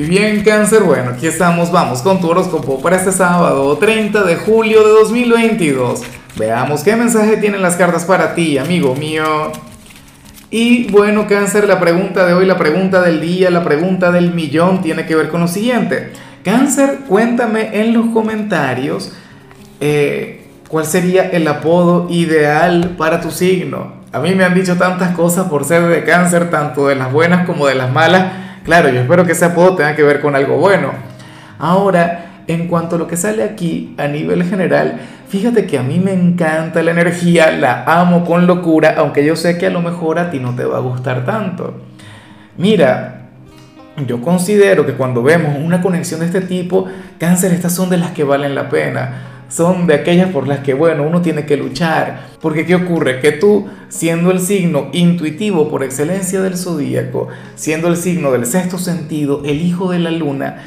Y bien, cáncer, bueno, aquí estamos, vamos con tu horóscopo para este sábado 30 de julio de 2022. Veamos qué mensaje tienen las cartas para ti, amigo mío. Y bueno, cáncer, la pregunta de hoy, la pregunta del día, la pregunta del millón tiene que ver con lo siguiente. Cáncer, cuéntame en los comentarios eh, cuál sería el apodo ideal para tu signo. A mí me han dicho tantas cosas por ser de cáncer, tanto de las buenas como de las malas. Claro, yo espero que ese apodo tenga que ver con algo bueno. Ahora, en cuanto a lo que sale aquí a nivel general, fíjate que a mí me encanta la energía, la amo con locura, aunque yo sé que a lo mejor a ti no te va a gustar tanto. Mira, yo considero que cuando vemos una conexión de este tipo, cáncer, estas son de las que valen la pena son de aquellas por las que, bueno, uno tiene que luchar. Porque ¿qué ocurre? Que tú, siendo el signo intuitivo por excelencia del zodíaco, siendo el signo del sexto sentido, el hijo de la luna,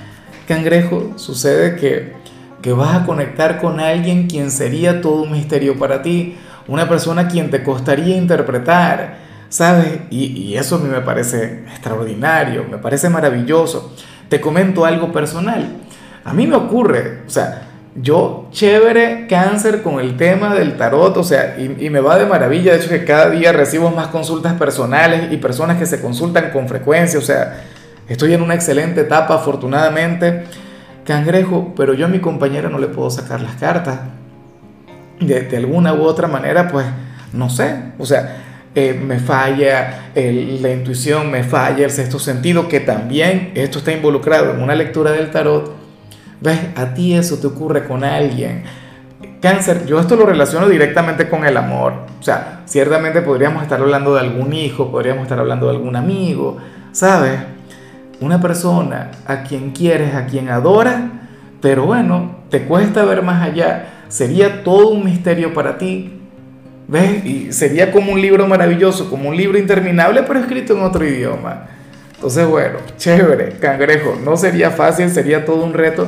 cangrejo, sucede que, que vas a conectar con alguien quien sería todo un misterio para ti, una persona quien te costaría interpretar, ¿sabes? Y, y eso a mí me parece extraordinario, me parece maravilloso. Te comento algo personal. A mí me ocurre, o sea, yo, chévere, cáncer con el tema del tarot, o sea, y, me va de maravilla, de hecho que cada día recibo más consultas personales y personas que se consultan con frecuencia, o sea, estoy en una excelente etapa, afortunadamente, cangrejo, pero yo a mi compañera no le puedo sacar las cartas. De, alguna u otra manera, pues, no sé, o sea, eh, me falla la intuición, me falla el sexto sentido, que también esto está involucrado en una lectura del tarot ¿Ves? A ti eso te ocurre con alguien. Cáncer, yo esto lo relaciono directamente con el amor. O sea, ciertamente podríamos estar hablando de algún hijo, podríamos estar hablando de algún amigo, ¿sabes? Una persona a quien quieres, a quien adoras, pero bueno, te cuesta ver más allá. Sería todo un misterio para ti. ¿Ves? Y sería como un libro maravilloso, como un libro interminable, pero escrito en otro idioma. Entonces, bueno, chévere, cangrejo. No sería fácil, sería todo un reto